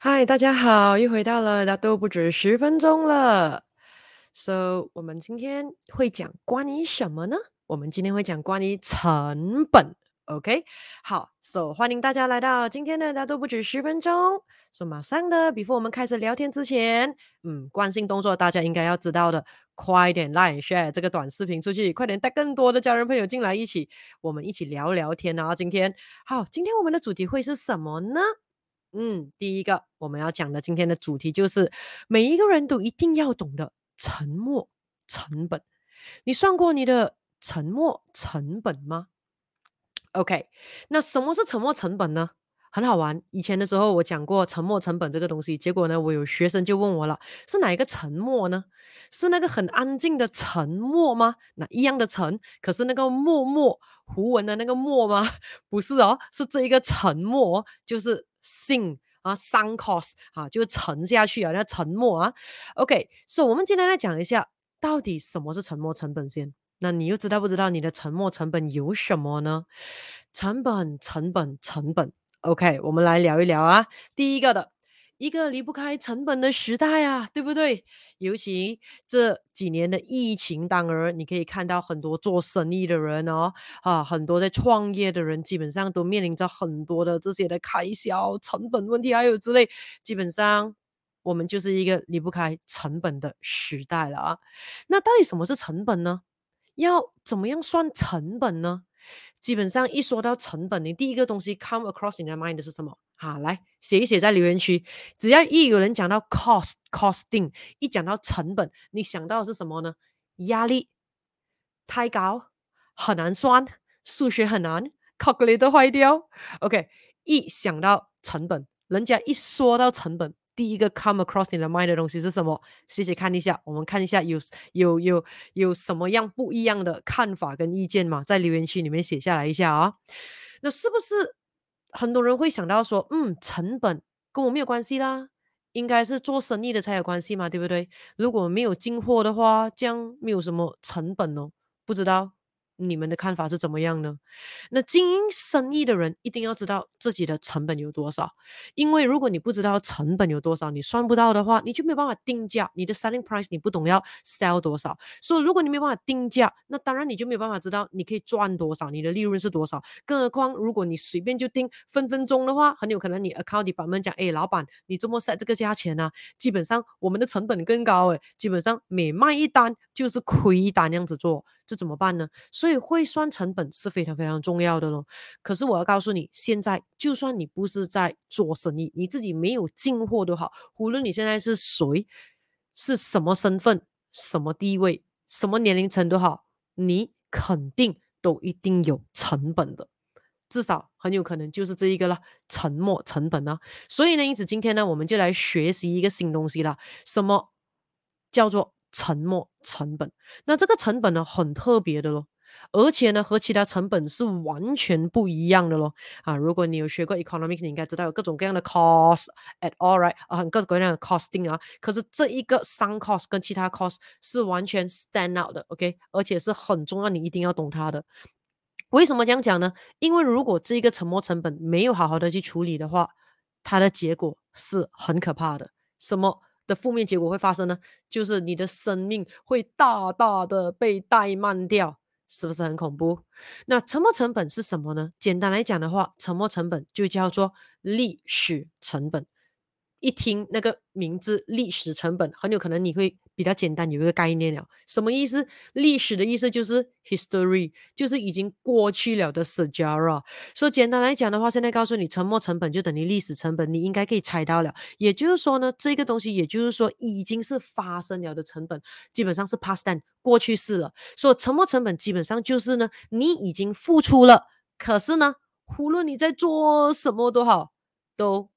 嗨，大家好，又回到了大都不止十分钟了。So，我们今天会讲关于什么呢？我们今天会讲关于成本。OK，好，So 欢迎大家来到今天的大都不止十分钟。So 马上的，before 我们开始聊天之前，嗯，惯性动作大家应该要知道的，快点 like share 这个短视频出去，快点带更多的家人朋友进来一起，我们一起聊聊天啊。今天好，今天我们的主题会是什么呢？嗯，第一个我们要讲的今天的主题就是每一个人都一定要懂得沉没成本。你算过你的沉没成本吗？OK，那什么是沉没成本呢？很好玩。以前的时候我讲过沉没成本这个东西，结果呢，我有学生就问我了，是哪一个沉默呢？是那个很安静的沉默吗？那一样的沉，可是那个默默胡文的那个默吗？不是哦，是这一个沉默，就是。sink 啊，sun cost 啊，就沉下去啊，那沉默啊。OK，所、以我们今天来讲一下，到底什么是沉没成本先？那你又知道不知道你的沉没成本有什么呢？成本，成本，成本。OK，我们来聊一聊啊。第一个的。一个离不开成本的时代啊，对不对？尤其这几年的疫情，当然你可以看到很多做生意的人哦，啊，很多在创业的人，基本上都面临着很多的这些的开销、成本问题，还有之类。基本上，我们就是一个离不开成本的时代了啊。那到底什么是成本呢？要怎么样算成本呢？基本上一说到成本，你第一个东西 come across in your mind 是什么？好，来写一写在留言区。只要一有人讲到 cost costing，一讲到成本，你想到的是什么呢？压力太高，很难算，数学很难，calculator 坏掉。OK，一想到成本，人家一说到成本。第一个 come across in the mind 的东西是什么？谢谢看一下，我们看一下有有有有什么样不一样的看法跟意见吗？在留言区里面写下来一下啊。那是不是很多人会想到说，嗯，成本跟我没有关系啦，应该是做生意的才有关系嘛，对不对？如果没有进货的话，这样没有什么成本哦，不知道。你们的看法是怎么样呢？那经营生意的人一定要知道自己的成本有多少，因为如果你不知道成本有多少，你算不到的话，你就没有办法定价。你的 selling price 你不懂要 sell 多少，所以如果你没有办法定价，那当然你就没有办法知道你可以赚多少，你的利润是多少。更何况如果你随便就定分分钟的话，很有可能你 account department 讲，哎，老板，你这么 set 这个价钱呢、基本上我们的成本更高诶，基本上每卖一单就是亏一单这样子做。这怎么办呢？所以会算成本是非常非常重要的咯。可是我要告诉你，现在就算你不是在做生意，你自己没有进货都好，无论你现在是谁，是什么身份、什么地位、什么年龄层都好，你肯定都一定有成本的，至少很有可能就是这一个了，沉没成本呢。所以呢，因此今天呢，我们就来学习一个新东西了，什么叫做？沉没成本，那这个成本呢，很特别的咯，而且呢和其他成本是完全不一样的咯啊！如果你有学过 economics，你应该知道有各种各样的 cost at all right 啊，各种各样的 costing 啊。可是这一个 sunk cost 跟其他 cost 是完全 stand out 的，OK，而且是很重要，你一定要懂它的。为什么这样讲呢？因为如果这一个沉没成本没有好好的去处理的话，它的结果是很可怕的。什么？的负面结果会发生呢？就是你的生命会大大的被怠慢掉，是不是很恐怖？那沉没成本是什么呢？简单来讲的话，沉没成本就叫做历史成本。一听那个名字，历史成本很有可能你会比较简单有一个概念了。什么意思？历史的意思就是 history，就是已经过去了的史家了。所以简单来讲的话，现在告诉你，沉没成本就等于历史成本，你应该可以猜到了。也就是说呢，这个东西也就是说已经是发生了的成本，基本上是 past tense 过去式了。所以沉没成本基本上就是呢，你已经付出了，可是呢，无论你在做什么都好，都。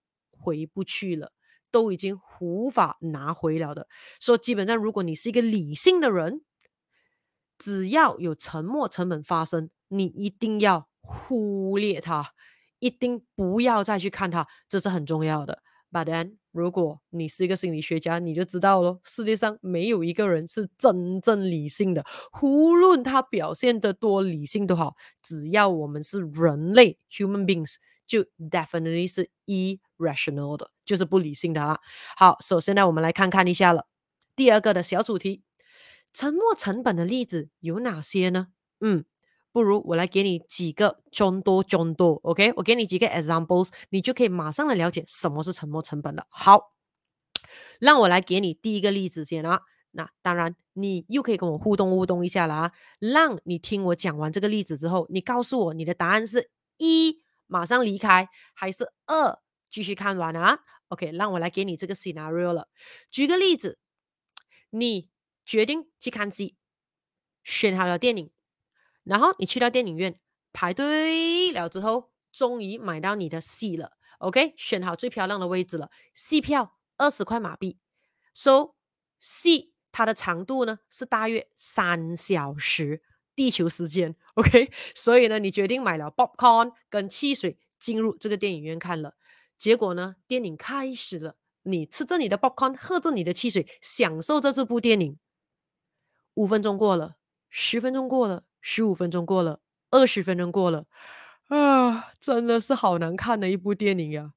回不去了，都已经无法拿回了的。说基本上，如果你是一个理性的人，只要有沉没成本发生，你一定要忽略它，一定不要再去看它，这是很重要的。But then，如果你是一个心理学家，你就知道咯，世界上没有一个人是真正理性的，无论他表现得多理性都好，只要我们是人类 （human beings）。就 definitely 是 irrational 的，就是不理性的啊。好，首先呢，我们来看看一下了。第二个的小主题，沉没成本的例子有哪些呢？嗯，不如我来给你几个众多众多，OK？我给你几个 examples，你就可以马上的了解什么是沉没成本了。好，让我来给你第一个例子先啊。那当然，你又可以跟我互动互动一下了啊！让你听我讲完这个例子之后，你告诉我你的答案是一马上离开，还是二继续看完啊？OK，让我来给你这个 scenario 了。举个例子，你决定去看戏，选好了电影，然后你去到电影院排队了之后，终于买到你的戏了。OK，选好最漂亮的位置了，戏票二十块马币，So 戏。它的长度呢是大约三小时地球时间，OK，所以呢，你决定买了 popcorn 跟汽水进入这个电影院看了。结果呢，电影开始了，你吃着你的 popcorn，喝着你的汽水，享受着这部电影。五分钟过了，十分钟过了，十五分钟过了，二十分钟过了，啊，真的是好难看的一部电影呀！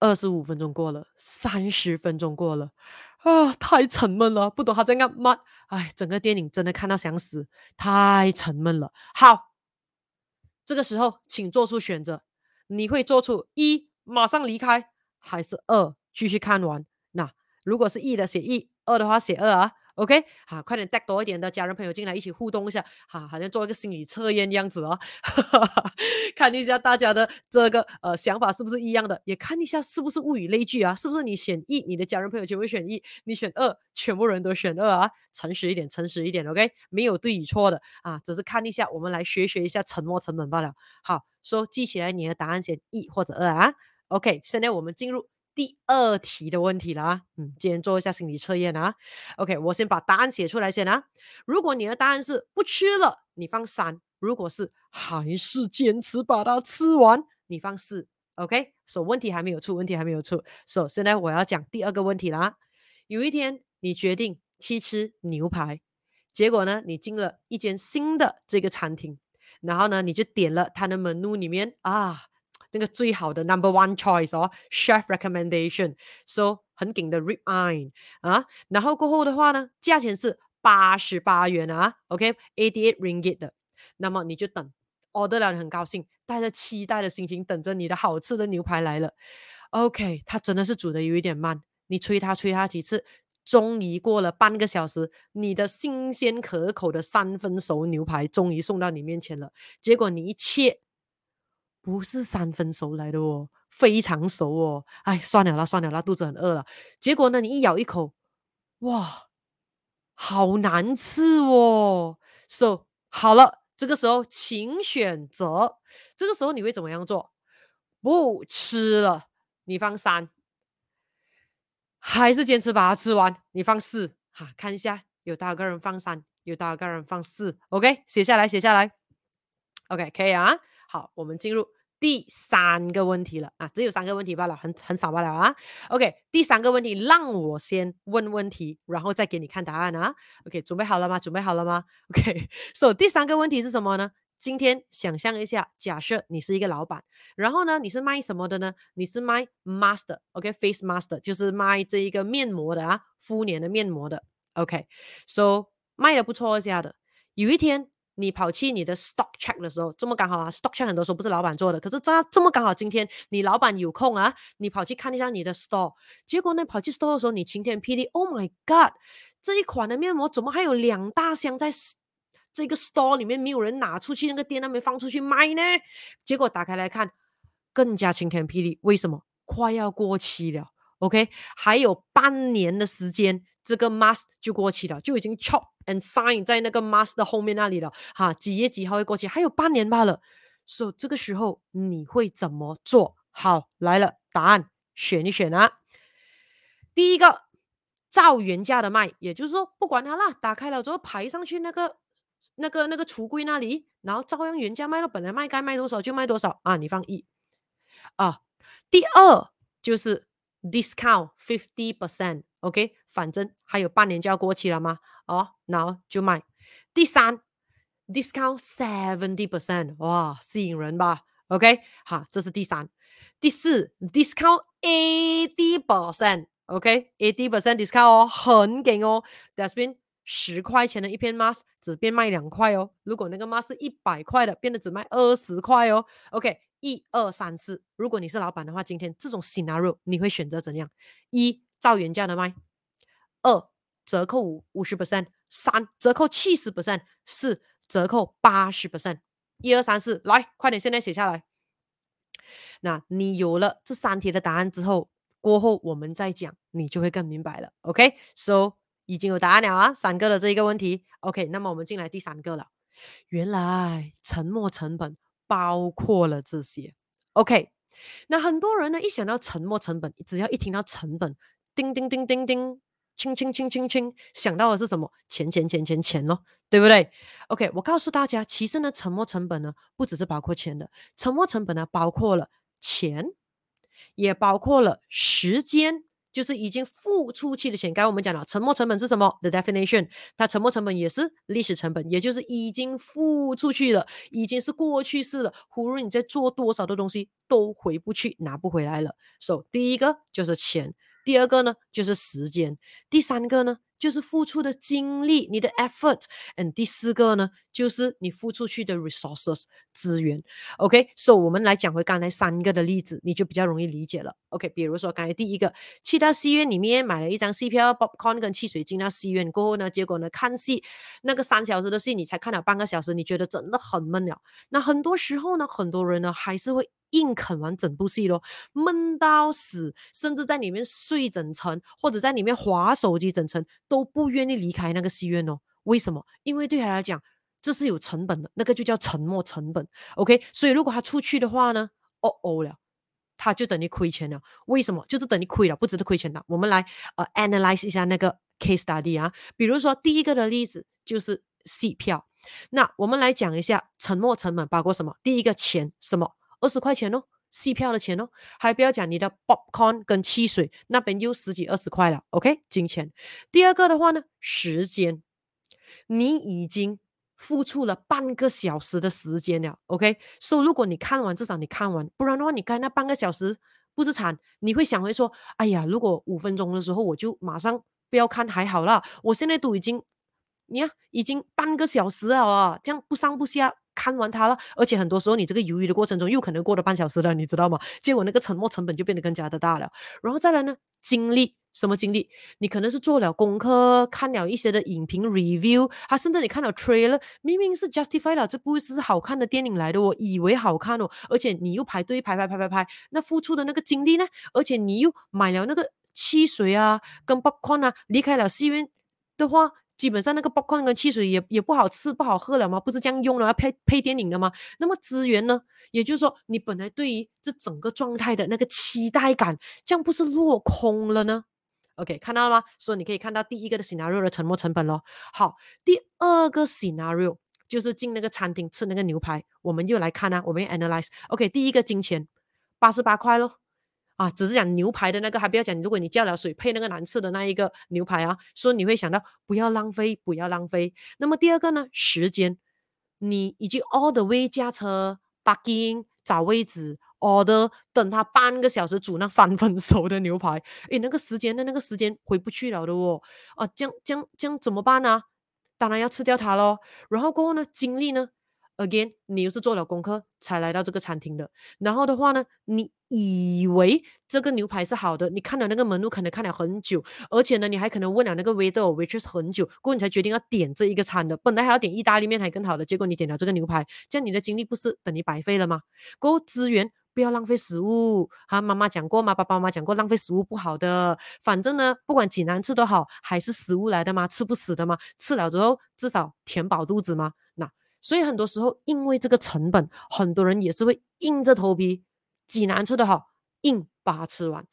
二十五分钟过了，三十分钟过了。啊，太沉闷了，不懂他在干嘛。哎，整个电影真的看到想死，太沉闷了。好，这个时候请做出选择，你会做出一马上离开，还是二继续看完？那如果是一的写一，二的话写二啊。OK，好，快点带多一点的家人朋友进来一起互动一下，好，好像做一个心理测验样子哦，看一下大家的这个呃想法是不是一样的，也看一下是不是物以类聚啊，是不是你选一，你的家人朋友全部选一，你选二，全部人都选二啊，诚实一点，诚实一点，OK，没有对与错的啊，只是看一下，我们来学学一下沉没成本罢了。好，说记起来你的答案选一或者二啊，OK，现在我们进入。第二题的问题了啊，嗯，今天做一下心理测验啊。OK，我先把答案写出来先啊。如果你的答案是不吃了，你放三；如果是还是坚持把它吃完，你放四。OK，so 问题还没有出，问题还没有出。So 现在我要讲第二个问题啦。有一天你决定去吃牛排，结果呢，你进了一间新的这个餐厅，然后呢，你就点了它的 menu 里面啊。那个最好的 number one choice 哦，chef recommendation，so 很顶的 rib eye 啊，然后过后的话呢，价钱是八十八元啊，OK，eighty eight ringgit 的，那么你就等，order 了很高兴，带着期待的心情等着你的好吃的牛排来了，OK，它真的是煮的有一点慢，你催它催它几次，终于过了半个小时，你的新鲜可口的三分熟牛排终于送到你面前了，结果你一切。不是三分熟来的哦，非常熟哦。哎，算了啦，算了啦，肚子很饿了。结果呢，你一咬一口，哇，好难吃哦。So 好了，这个时候请选择。这个时候你会怎么样做？不吃了，你放三，还是坚持把它吃完？你放四。哈，看一下有多少个人放三，有多少个人放四。OK，写下来，写下来。OK，可以啊。好，我们进入第三个问题了啊，只有三个问题罢了，很很少罢了啊。OK，第三个问题，让我先问问题，然后再给你看答案啊。OK，准备好了吗？准备好了吗？OK，so、第三个问题是什么呢？今天想象一下，假设你是一个老板，然后呢，你是卖什么的呢？你是卖 master，OK，face、master 就是卖这一个面膜的啊，敷脸的面膜的。OK，so、卖的不错价的，有一天。你跑去你的 stock check 的时候，这么刚好啊，stock check 很多时候不是老板做的，可是这这么刚好，今天你老板有空啊，你跑去看一下你的 store，结果呢，跑去 store 的时候，你晴天霹雳，Oh my God，这一款的面膜怎么还有两大箱在这个 store 里面，没有人拿出去那个店那边放出去卖呢？结果打开来看，更加晴天霹雳，为什么？快要过期了，OK，还有半年的时间，这个 mask 就过期了，就已经 chop。And sign 在那个 mask 的后面那里了，哈，几月几号会过期？还有半年罢了，所以这个时候你会怎么做？好，来了，答案选一选啊。第一个，照原价的卖，也就是说不管它啦，打开了之后排上去那个那个那个橱柜那里，然后照样原价卖了，本来卖该卖多少就卖多少啊，你放一啊。第二就是 discount fifty percent，OK。反正还有半年就要过期了吗？哦，然后就卖。第三，discount seventy percent，哇，吸引人吧？OK，好，这是第三。第四，discount eighty percent，OK，eighty percent discount 哦，很劲哦。That's been 十块钱的一片 mask 只变卖两块哦。如果那个 mask 是一百块的，变得只卖二十块哦。OK，一二三四，如果你是老板的话，今天这种 scenario 你会选择怎样？一照原价的卖，二折扣五五十 percent，三折扣七十 percent，四折扣八十 percent。一二三四，来，快点，现在写下来。那你有了这三题的答案之后，过后我们再讲，你就会更明白了。OK，so、已经有答案了啊，三个的这一个问题。OK，那么我们进来第三个了。原来沉没成本包括了这些。OK，那很多人呢一想到沉没成本，只要一听到成本，叮叮叮叮叮。轻轻轻轻轻，想到的是什么？钱钱钱钱钱咯，对不对？OK，我告诉大家，其实呢，沉没成本呢，不只是包括钱的，沉没成本呢，包括了钱，也包括了时间，就是已经付出去的钱。刚才我们讲了，沉没成本是什么？The definition，它沉没成本也是历史成本，也就是已经付出去了，已经是过去式了。无论你在做多少的东西，都回不去，拿不回来了。So，第一个就是钱。第二个呢，就是时间；第三个呢，就是付出的精力，你的 effort；，嗯第四个呢，就是你付出去的 resources 资源。OK，so、我们来讲回刚才三个的例子，你就比较容易理解了。OK，比如说刚才第一个，去到戏院里面买了一张戏票，popcorn 跟汽水进到戏院过后呢，结果呢，看戏那个三小时的戏，你才看了半个小时，你觉得真的很闷了。那很多时候呢，很多人呢还是会。硬啃完整部戏咯，闷到死，甚至在里面睡整层，或者在里面滑手机整层，都不愿意离开那个戏院哦。为什么？因为对他来讲，这是有成本的，那个就叫沉没成本。OK，所以如果他出去的话呢，哦哦了，他就等于亏钱了。为什么？就是等于亏了，不值得亏钱的。我们来呃 analyze 一下那个 case study 啊，比如说第一个的例子就是戏票，那我们来讲一下沉没成本包括什么？第一个钱什么？二十块钱哦，戏票的钱哦，还不要讲你的 popcorn 跟汽水，那边又十几二十块了，OK，金钱。第二个的话呢，时间，你已经付出了半个小时的时间了，OK，所以如果你看完，至少你看完，不然的话，你该那半个小时不是惨，你会想回说，哎呀，如果五分钟的时候我就马上不要看还好啦，我现在都已经，你看已经半个小时了啊，这样不上不下。看完它了，而且很多时候你这个犹豫的过程中又可能过了半小时了，你知道吗？结果那个沉默成本就变得更加的大了。然后再来呢，精力什么精力？你可能是做了功课，看了一些的影评 review，他甚至你看了 trailer，明明是 justify 了这部是好看的电影来的，我以为好看哦，而且你又排队排排排排排，那付出的那个精力呢？而且你又买了那个汽水啊，跟 popcorn 啊，离开了戏院的话。基本上那个爆矿跟汽水也也不好吃不好喝了吗？不是这样用了要配配电影的吗？那么资源呢？也就是说，你本来对于这整个状态的那个期待感，这样不是落空了呢？OK，看到了吗？所以你可以看到第一个的 scenario 的沉没成本咯。好，第二个 scenario 就是进那个餐厅吃那个牛排，我们又来看啊，我们 analyze。OK，第一个金钱八十八块咯。啊，只是讲牛排的那个，还不要讲。如果你叫了水配那个难吃的那一个牛排啊，所以你会想到不要浪费，不要浪费。那么第二个呢，时间，你已经 all the way 驾车 parking 找位置 order，等他半个小时煮那三分熟的牛排，诶，那个时间的那个时间回不去了的哦。啊，这样这样这样怎么办呢？当然要吃掉它喽。然后过后呢，精力呢？Again，你又是做了功课才来到这个餐厅的。然后的话呢，你以为这个牛排是好的，你看了那个门路，可能看了很久，而且呢，你还可能问了那个 waiter waitress 很久，过后你才决定要点这一个餐的。本来还要点意大利面还更好的，结果你点了这个牛排，这样你的精力不是等于白费了吗？过后资源不要浪费食物，哈，妈妈讲过吗？爸爸妈妈讲过，浪费食物不好的。反正呢，不管几难吃都好，还是食物来的嘛，吃不死的嘛，吃了之后至少填饱肚子嘛。所以很多时候，因为这个成本，很多人也是会硬着头皮，几难吃的好，硬把它吃完。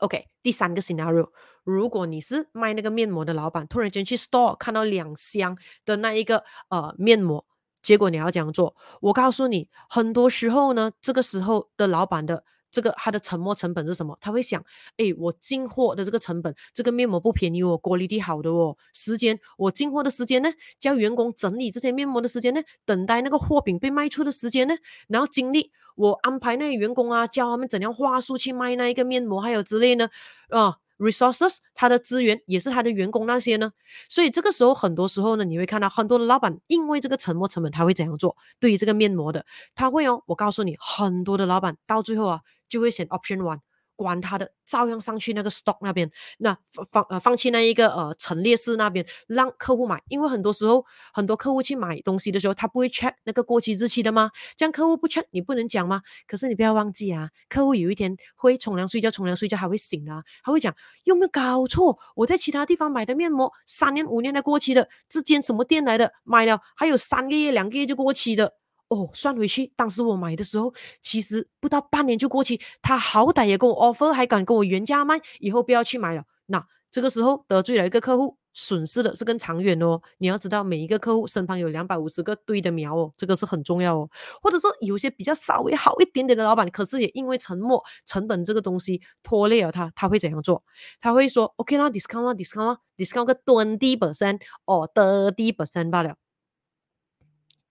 OK，第三个 scenario，如果你是卖那个面膜的老板，突然间去 store 看到两箱的那一个呃面膜，结果你要这样做，我告诉你，很多时候呢，这个时候的老板的。这个它的沉没成本是什么？他会想，哎，我进货的这个成本，这个面膜不便宜哦，quality 好的哦，时间我进货的时间呢，叫员工整理这些面膜的时间呢，等待那个货品被卖出的时间呢，然后精力我安排那些员工啊，教他们怎样话术去卖那一个面膜，还有之类呢，啊。resources，他的资源也是他的员工那些呢，所以这个时候很多时候呢，你会看到很多的老板因为这个沉没成本，他会怎样做？对于这个面膜的，他会哦，我告诉你，很多的老板到最后啊，就会选 option one。管他的，照样上去那个 stock 那边，那放呃放弃那一个呃陈列室那边，让客户买。因为很多时候，很多客户去买东西的时候，他不会 check 那个过期日期的吗？这样客户不 check，你不能讲吗？可是你不要忘记啊，客户有一天会冲凉睡觉，冲凉睡觉还会醒啊，还会讲有没有搞错？我在其他地方买的面膜，三年五年的过期的，这间什么店来的？买了还有三个月两个月就过期的。哦，算回去，当时我买的时候，其实不到半年就过期。他好歹也跟我 offer，还敢跟我原价卖，以后不要去买了。那这个时候得罪了一个客户，损失的是更长远哦。你要知道，每一个客户身旁有两百五十个对的苗哦，这个是很重要哦。或者说，有些比较稍微好一点点的老板，可是也因为沉默成本这个东西拖累了他，他会怎样做？他会说：“OK 啦，discount 啦，discount 啦，discount 个 twenty percent 哦，thirty percent 罢了。”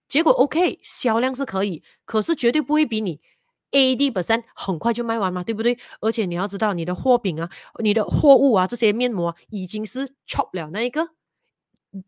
结果 OK，销量是可以，可是绝对不会比你80%很快就卖完嘛，对不对？而且你要知道，你的货品啊，你的货物啊，这些面膜，已经是 chop 了那一个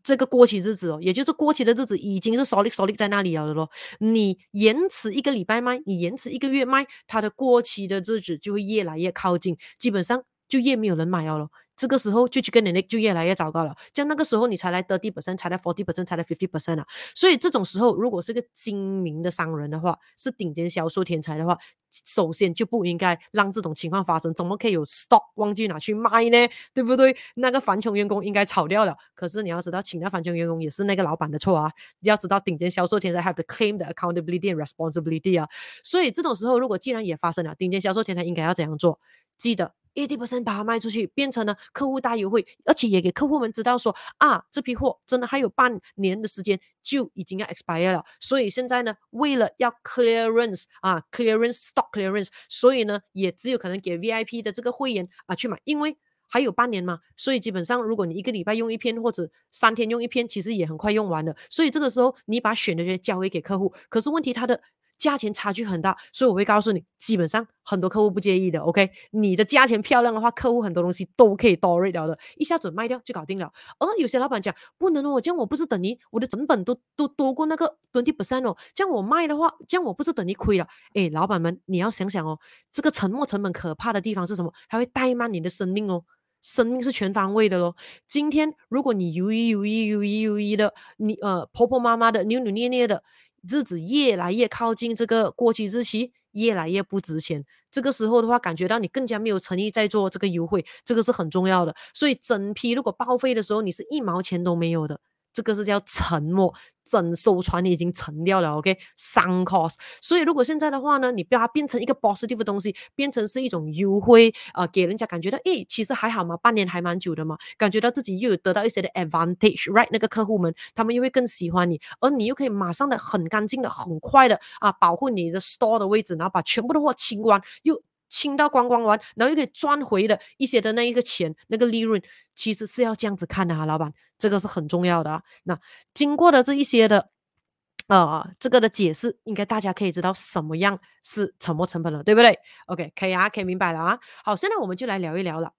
这个过期日子哦，也就是过期的日子已经是 solid solid 在那里了的咯。你延迟一个礼拜卖，你延迟一个月卖，它的过期的日子就会越来越靠近，基本上就越没有人买了咯。这个时候就去跟你那就越来越糟糕了，像那个时候你才来得30%，才来 forty percent，才来 fifty percent 啊！所以这种时候，如果是个精明的商人的话，是顶尖销售天才的话，首先就不应该让这种情况发生。怎么可以有 stock 忘记拿去卖呢？对不对？那个贫穷员工应该炒掉了。可是你要知道，请那贫穷员工也是那个老板的错啊！要知道，顶尖销售天才 have to claim the accountability and responsibility 啊！所以这种时候，如果既然也发生了，顶尖销售天才应该要怎样做？记得。80%把它卖出去，变成了客户大优惠，而且也给客户们知道说啊，这批货真的还有半年的时间就已经要 expire 了。所以现在呢，为了要 clearance 啊，clearance stock clearance，所以呢，也只有可能给 VIP 的这个会员啊去买，因为还有半年嘛。所以基本上，如果你一个礼拜用一篇或者三天用一篇，其实也很快用完了。所以这个时候你把选的人交回给客户，可是问题它的。价钱差距很大，所以我会告诉你，基本上很多客户不介意的。OK，你的价钱漂亮的话，客户很多东西都可以 tolerate 掉的，一下子卖掉就搞定了。而有些老板讲不能哦，这样我不是等于我的成本都都多过那个 twenty percent 哦，这样我卖的话，这样我不是等于亏了？诶，老板们，你要想想哦，这个沉没成本可怕的地方是什么？还会怠慢你的生命哦，生命是全方位的咯。今天如果你犹豫犹豫犹豫犹豫的，你呃婆婆妈妈的扭扭捏捏的。日子越来越靠近这个过期日期，越来越不值钱。这个时候的话，感觉到你更加没有诚意在做这个优惠，这个是很重要的。所以整批如果报废的时候，你是一毛钱都没有的。这个是叫沉默，整艘船你已经沉掉了，OK，上 cost。所以如果现在的话呢，你不要它变成一个 positive 的东西，变成是一种优惠，呃，给人家感觉到，诶，其实还好嘛，半年还蛮久的嘛，感觉到自己又有得到一些的 advantage，right？那个客户们，他们又会更喜欢你，而你又可以马上的很干净的、很快的啊，保护你的 store 的位置，然后把全部的货清光，又清到光光完，然后又可以赚回的一些的那一个钱，那个利润，其实是要这样子看的啊，老板。这个是很重要的啊。那经过的这一些的，呃，这个的解释，应该大家可以知道什么样是沉没成本了，对不对？OK，可以啊，可以明白了啊。好，现在我们就来聊一聊了。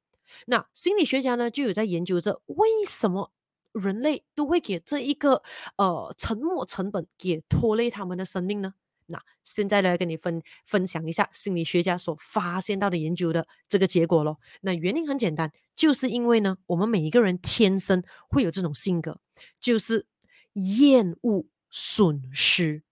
那心理学家呢，就有在研究着为什么人类都会给这一个呃沉没成本给拖累他们的生命呢？那现在来跟你分分享一下心理学家所发现到的研究的这个结果咯。那原因很简单，就是因为呢，我们每一个人天生会有这种性格，就是厌恶损失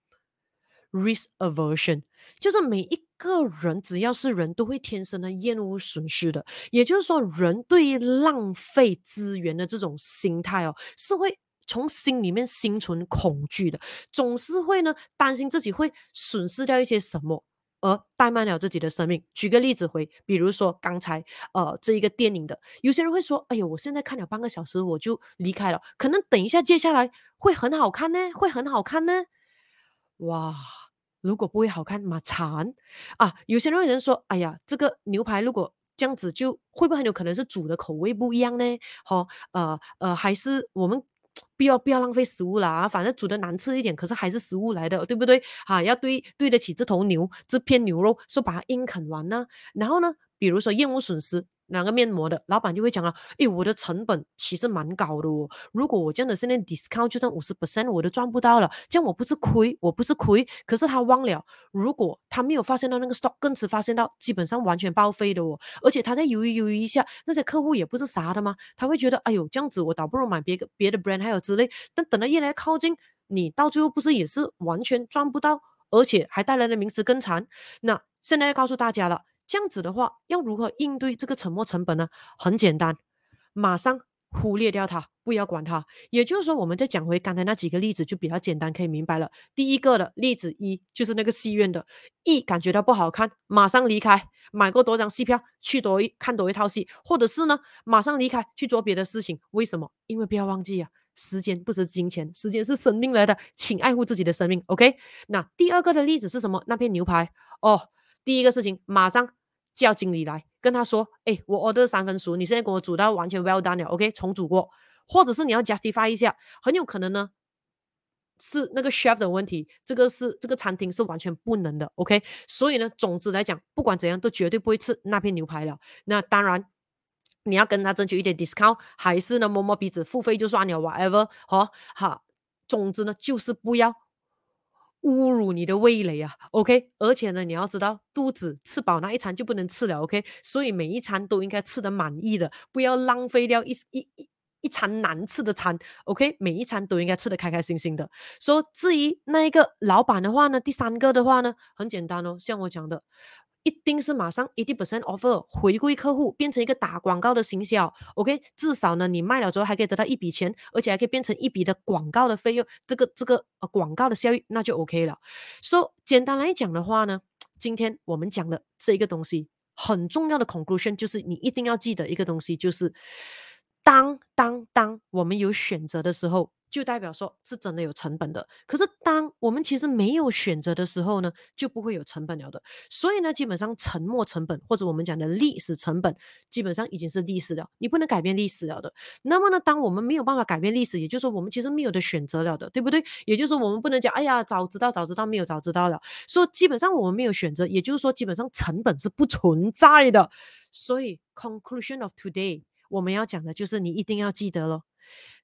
（risk aversion）。就是每一个人只要是人都会天生的厌恶损失的，也就是说，人对于浪费资源的这种心态哦，是会。从心里面心存恐惧的，总是会呢担心自己会损失掉一些什么，而怠慢了自己的生命。举个例子回，比如说刚才呃这一个电影的，有些人会说：“哎呦，我现在看了半个小时我就离开了，可能等一下接下来会很好看呢，会很好看呢。”哇，如果不会好看，嘛惨啊！有些人有人说，哎呀，这个牛排如果这样子，就会不会很有可能是煮的口味不一样呢？好、呃呃，还是我们不要不要浪费食物了啊，反正煮的难吃一点，可是还是食物来的，对不对？啊，要对对得起这头牛这片牛肉，说把它硬啃完呢。然后呢，比如说业务损失。两个面膜的老板就会讲了，诶，我的成本其实蛮高的哦。如果我真的是那 discount，就算五十 percent，我都赚不到了。这样我不是亏，我不是亏。可是他忘了，如果他没有发现到那个 stock，更迟发现到，基本上完全报废的哦。而且他在犹豫犹豫一下，那些客户也不是傻的吗？他会觉得，哎呦，这样子我倒不如买别个别的 brand 还有之类。但等到越来越靠近，你到最后不是也是完全赚不到，而且还带来的名词更惨。那现在要告诉大家了。这样子的话，要如何应对这个沉没成本呢？很简单，马上忽略掉它，不要管它。也就是说，我们再讲回刚才那几个例子，就比较简单，可以明白了。第一个的例子一就是那个戏院的，一感觉到不好看，马上离开，买过多张戏票去多一看多一套戏，或者是呢，马上离开去做别的事情。为什么？因为不要忘记啊，时间不是金钱，时间是生命来的，请爱护自己的生命。OK，那第二个的例子是什么？那片牛排哦，第一个事情马上。叫经理来跟他说：“哎，我 order 三分熟，你现在给我煮到完全 well done 了，OK？重煮过，或者是你要 justify 一下，很有可能呢是那个 chef 的问题，这个是这个餐厅是完全不能的，OK？所以呢，总之来讲，不管怎样都绝对不会吃那片牛排了。那当然你要跟他争取一点 discount，还是呢摸摸鼻子付费就算了，whatever，好，好，总之呢就是不要。”侮辱你的味蕾啊，OK，而且呢，你要知道，肚子吃饱那一餐就不能吃了，OK，所以每一餐都应该吃得满意的，不要浪费掉一一一一餐难吃的餐，OK，每一餐都应该吃得开开心心的。说、so, 至于那一个老板的话呢，第三个的话呢，很简单哦，像我讲的。一定是马上80% offer 回归客户，变成一个打广告的行销，OK？至少呢，你卖了之后还可以得到一笔钱，而且还可以变成一笔的广告的费用，这个这个呃广告的效益那就 OK 了。说、so, 简单来讲的话呢，今天我们讲的这一个东西很重要的 conclusion 就是你一定要记得一个东西，就是当当当我们有选择的时候。就代表说是真的有成本的，可是当我们其实没有选择的时候呢，就不会有成本了的。所以呢，基本上沉没成本或者我们讲的历史成本，基本上已经是历史了，你不能改变历史了的。那么呢，当我们没有办法改变历史，也就是说我们其实没有的选择了的，对不对？也就是说我们不能讲，哎呀，早知道早知道没有早知道了。所以基本上我们没有选择，也就是说基本上成本是不存在的。所以 conclusion of today，我们要讲的就是你一定要记得咯。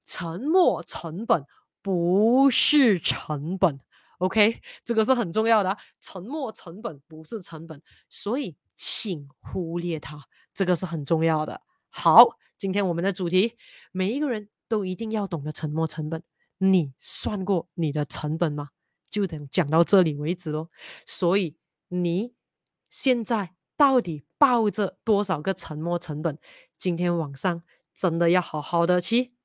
沉没成本不是成本，OK，这个是很重要的啊。沉没成本不是成本，所以请忽略它，这个是很重要的。好，今天我们的主题，每一个人都一定要懂得沉没成本。你算过你的成本吗？就等讲到这里为止喽。所以你现在到底抱着多少个沉没成本？今天晚上真的要好好的去。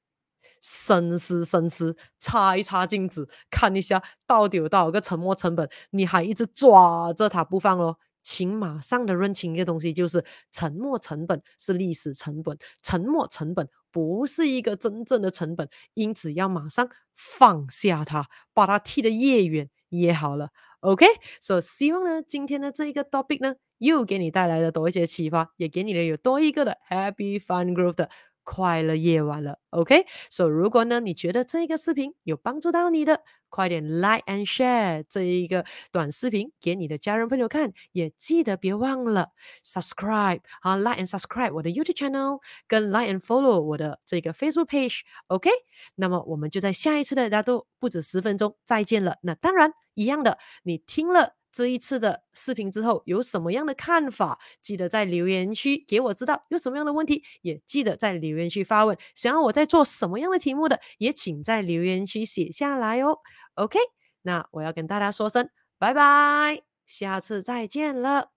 深思深思，擦一擦镜子，看一下到底有多少个沉没成本，你还一直抓着它不放咯，请马上的认清一个东西，就是沉没成本是历史成本，沉没成本不是一个真正的成本，因此要马上放下它，把它踢得越远越好了。OK，所以希望呢，今天的这一个 topic 呢，又给你带来了多一些启发，也给你了有多一个的 Happy Fun Growth 的。快乐夜晚了，OK？所以如果呢，你觉得这个视频有帮助到你的，快点 Like and Share 这一个短视频给你的家人朋友看，也记得别忘了 Subscribe 啊，Like and Subscribe 我的 YouTube Channel，跟 Like and Follow 我的这个 Facebook Page，OK？那么我们就在下一次的大家都不止十分钟再见了。那当然一样的，你听了。这一次的视频之后有什么样的看法？记得在留言区给我知道。有什么样的问题，也记得在留言区发问。想要我在做什么样的题目的，也请在留言区写下来哦。OK，那我要跟大家说声拜拜，下次再见了。